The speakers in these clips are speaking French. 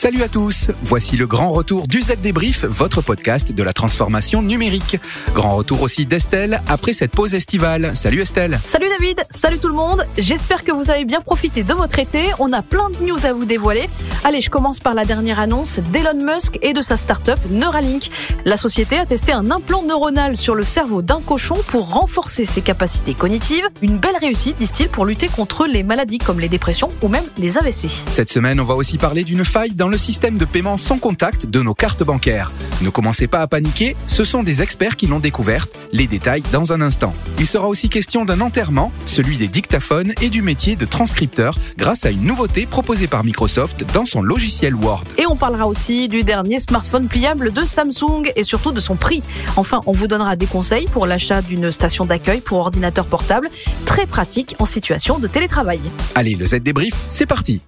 Salut à tous, voici le grand retour du Z Débrief, votre podcast de la transformation numérique. Grand retour aussi d'Estelle après cette pause estivale. Salut Estelle. Salut David, salut tout le monde. J'espère que vous avez bien profité de votre été. On a plein de news à vous dévoiler. Allez, je commence par la dernière annonce d'Elon Musk et de sa start-up Neuralink. La société a testé un implant neuronal sur le cerveau d'un cochon pour renforcer ses capacités cognitives. Une belle réussite, disent-ils, pour lutter contre les maladies comme les dépressions ou même les AVC. Cette semaine, on va aussi parler d'une faille dans le système de paiement sans contact de nos cartes bancaires. Ne commencez pas à paniquer, ce sont des experts qui l'ont découverte. Les détails dans un instant. Il sera aussi question d'un enterrement, celui des dictaphones et du métier de transcripteur grâce à une nouveauté proposée par Microsoft dans son logiciel Word. Et on parlera aussi du dernier smartphone pliable de Samsung et surtout de son prix. Enfin, on vous donnera des conseils pour l'achat d'une station d'accueil pour ordinateur portable, très pratique en situation de télétravail. Allez, le Z débrief, c'est parti.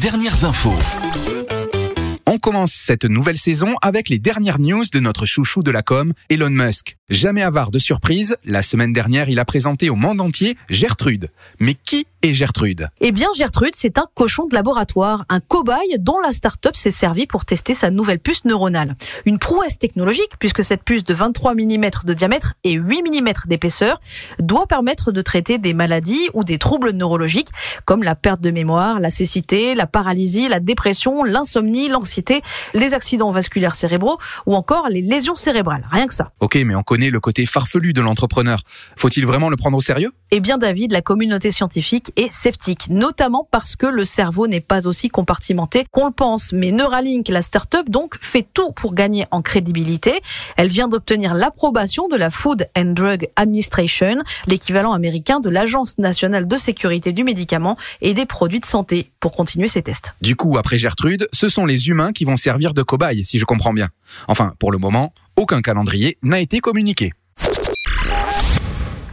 Dernières infos. On commence cette nouvelle saison avec les dernières news de notre chouchou de la com, Elon Musk. Jamais avare de surprise, la semaine dernière, il a présenté au monde entier Gertrude. Mais qui est Gertrude? Eh bien, Gertrude, c'est un cochon de laboratoire, un cobaye dont la start-up s'est servie pour tester sa nouvelle puce neuronale. Une prouesse technologique, puisque cette puce de 23 mm de diamètre et 8 mm d'épaisseur doit permettre de traiter des maladies ou des troubles neurologiques comme la perte de mémoire, la cécité, la paralysie, la dépression, l'insomnie, l'anxiété, les accidents vasculaires cérébraux ou encore les lésions cérébrales. Rien que ça. Ok, mais on connaît le côté farfelu de l'entrepreneur. Faut-il vraiment le prendre au sérieux? Eh bien, David, la communauté scientifique est sceptique, notamment parce que le cerveau n'est pas aussi compartimenté qu'on le pense. Mais Neuralink, la start-up, donc, fait tout pour gagner en crédibilité. Elle vient d'obtenir l'approbation de la Food and Drug Administration, l'équivalent américain de l'Agence nationale de sécurité du médicament et des produits de santé, pour continuer ses tests. Du coup, après Gertrude, ce sont les humains qui vont servir de cobayes, si je comprends bien. Enfin, pour le moment, aucun calendrier n'a été communiqué.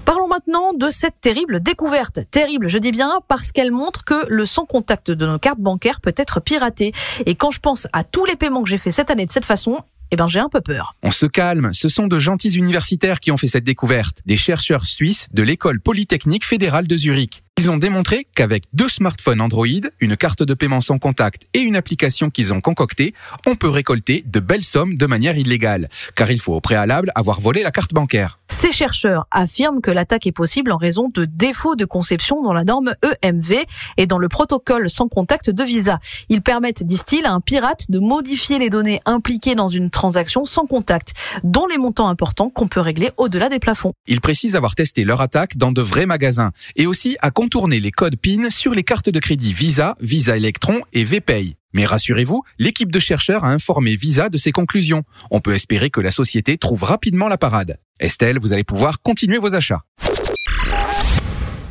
Parlons maintenant de cette terrible découverte. Terrible, je dis bien, parce qu'elle montre que le sans contact de nos cartes bancaires peut être piraté. Et quand je pense à tous les paiements que j'ai fait cette année de cette façon, eh ben j'ai un peu peur. On se calme, ce sont de gentils universitaires qui ont fait cette découverte, des chercheurs suisses de l'école polytechnique fédérale de Zurich. Ils ont démontré qu'avec deux smartphones Android, une carte de paiement sans contact et une application qu'ils ont concoctée, on peut récolter de belles sommes de manière illégale, car il faut au préalable avoir volé la carte bancaire. Ces chercheurs affirment que l'attaque est possible en raison de défauts de conception dans la norme EMV et dans le protocole sans contact de Visa. Ils permettent, disent-ils, à un pirate de modifier les données impliquées dans une transaction sans contact, dont les montants importants qu'on peut régler au-delà des plafonds. Ils précisent avoir testé leur attaque dans de vrais magasins et aussi à contourner les codes PIN sur les cartes de crédit Visa, Visa Electron et VPay. Mais rassurez-vous, l'équipe de chercheurs a informé Visa de ses conclusions. On peut espérer que la société trouve rapidement la parade. Estelle, vous allez pouvoir continuer vos achats.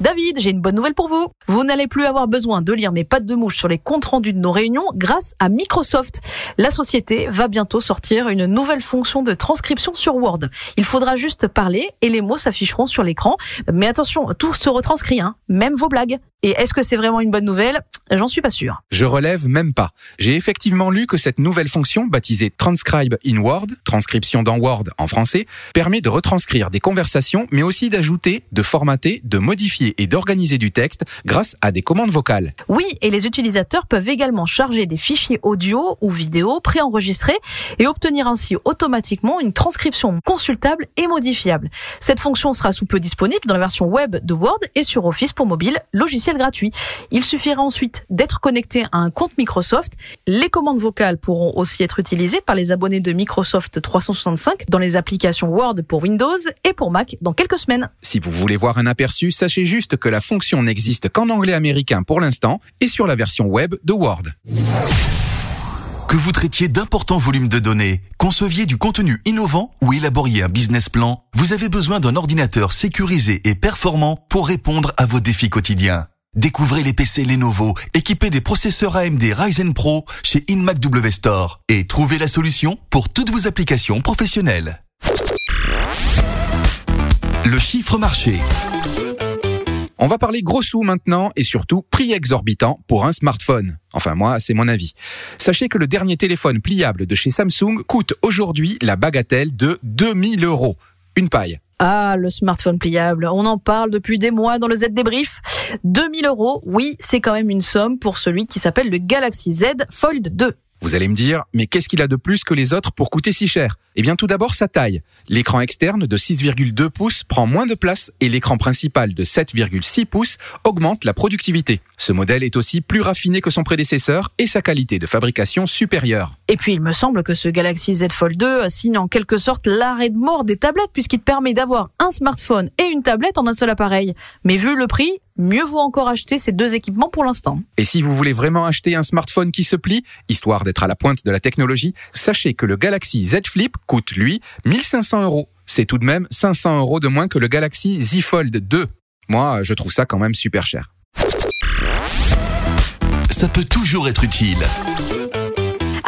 David, j'ai une bonne nouvelle pour vous. Vous n'allez plus avoir besoin de lire mes pattes de mouche sur les comptes rendus de nos réunions grâce à Microsoft. La société va bientôt sortir une nouvelle fonction de transcription sur Word. Il faudra juste parler et les mots s'afficheront sur l'écran. Mais attention, tout se retranscrit, hein, même vos blagues. Et est-ce que c'est vraiment une bonne nouvelle? J'en suis pas sûr. Je relève même pas. J'ai effectivement lu que cette nouvelle fonction, baptisée Transcribe in Word, transcription dans Word en français, permet de retranscrire des conversations, mais aussi d'ajouter, de formater, de modifier et d'organiser du texte grâce à des commandes vocales. Oui, et les utilisateurs peuvent également charger des fichiers audio ou vidéo préenregistrés et obtenir ainsi automatiquement une transcription consultable et modifiable. Cette fonction sera sous peu disponible dans la version web de Word et sur Office pour mobile, logiciel gratuit. Il suffira ensuite d'être connecté à un compte Microsoft. Les commandes vocales pourront aussi être utilisées par les abonnés de Microsoft 365 dans les applications Word pour Windows et pour Mac dans quelques semaines. Si vous voulez voir un aperçu, sachez juste que la fonction n'existe qu'en anglais américain pour l'instant et sur la version web de Word. Que vous traitiez d'importants volumes de données, conceviez du contenu innovant ou élaboriez un business plan, vous avez besoin d'un ordinateur sécurisé et performant pour répondre à vos défis quotidiens. Découvrez les PC Lenovo équipés des processeurs AMD Ryzen Pro chez InMac W Store et trouvez la solution pour toutes vos applications professionnelles. Le chiffre marché. On va parler gros sous maintenant et surtout prix exorbitant pour un smartphone. Enfin moi, c'est mon avis. Sachez que le dernier téléphone pliable de chez Samsung coûte aujourd'hui la bagatelle de 2000 euros. Une paille. Ah, le smartphone pliable. On en parle depuis des mois dans le Z débrief. 2000 euros, oui, c'est quand même une somme pour celui qui s'appelle le Galaxy Z Fold 2. Vous allez me dire, mais qu'est-ce qu'il a de plus que les autres pour coûter si cher? Eh bien tout d'abord sa taille. L'écran externe de 6,2 pouces prend moins de place et l'écran principal de 7,6 pouces augmente la productivité. Ce modèle est aussi plus raffiné que son prédécesseur et sa qualité de fabrication supérieure. Et puis il me semble que ce Galaxy Z Fold 2 signe en quelque sorte l'arrêt de mort des tablettes puisqu'il permet d'avoir un smartphone et une tablette en un seul appareil. Mais vu le prix, mieux vaut encore acheter ces deux équipements pour l'instant. Et si vous voulez vraiment acheter un smartphone qui se plie, histoire d'être à la pointe de la technologie, sachez que le Galaxy Z Flip coûte, lui, 1500 euros. C'est tout de même 500 euros de moins que le Galaxy Z Fold 2. Moi, je trouve ça quand même super cher. Ça peut toujours être utile.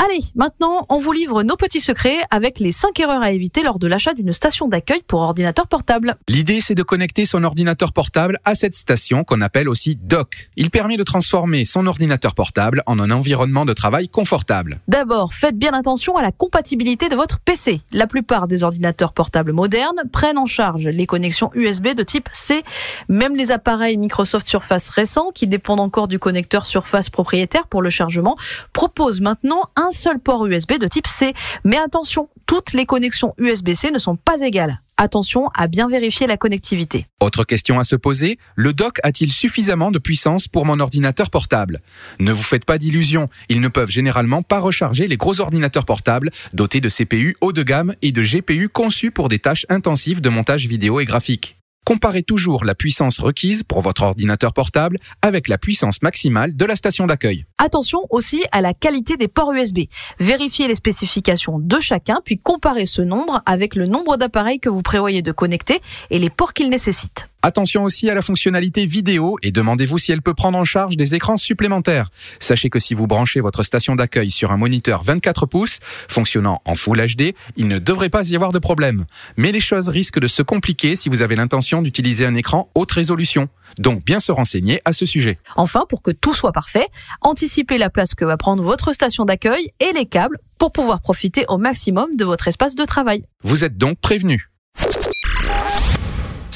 Allez, maintenant, on vous livre nos petits secrets avec les 5 erreurs à éviter lors de l'achat d'une station d'accueil pour ordinateur portable. L'idée, c'est de connecter son ordinateur portable à cette station qu'on appelle aussi dock. Il permet de transformer son ordinateur portable en un environnement de travail confortable. D'abord, faites bien attention à la compatibilité de votre PC. La plupart des ordinateurs portables modernes prennent en charge les connexions USB de type C. Même les appareils Microsoft Surface récents, qui dépendent encore du connecteur Surface propriétaire pour le chargement, proposent maintenant un seul port USB de type C. Mais attention, toutes les connexions USB-C ne sont pas égales. Attention à bien vérifier la connectivité. Autre question à se poser, le dock a-t-il suffisamment de puissance pour mon ordinateur portable? Ne vous faites pas d'illusions, ils ne peuvent généralement pas recharger les gros ordinateurs portables dotés de CPU haut de gamme et de GPU conçus pour des tâches intensives de montage vidéo et graphique. Comparez toujours la puissance requise pour votre ordinateur portable avec la puissance maximale de la station d'accueil. Attention aussi à la qualité des ports USB. Vérifiez les spécifications de chacun, puis comparez ce nombre avec le nombre d'appareils que vous prévoyez de connecter et les ports qu'ils nécessitent. Attention aussi à la fonctionnalité vidéo et demandez-vous si elle peut prendre en charge des écrans supplémentaires. Sachez que si vous branchez votre station d'accueil sur un moniteur 24 pouces fonctionnant en Full HD, il ne devrait pas y avoir de problème. Mais les choses risquent de se compliquer si vous avez l'intention d'utiliser un écran haute résolution. Donc bien se renseigner à ce sujet. Enfin, pour que tout soit parfait, anticipez la place que va prendre votre station d'accueil et les câbles pour pouvoir profiter au maximum de votre espace de travail. Vous êtes donc prévenus.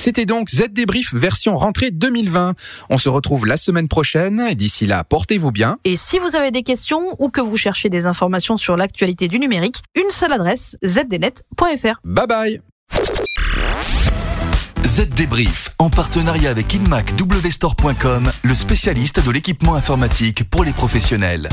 C'était donc Z Débrief version rentrée 2020. On se retrouve la semaine prochaine. D'ici là, portez-vous bien. Et si vous avez des questions ou que vous cherchez des informations sur l'actualité du numérique, une seule adresse, zdnet.fr. Bye bye Z Débrief, en partenariat avec InMac WStore.com, le spécialiste de l'équipement informatique pour les professionnels.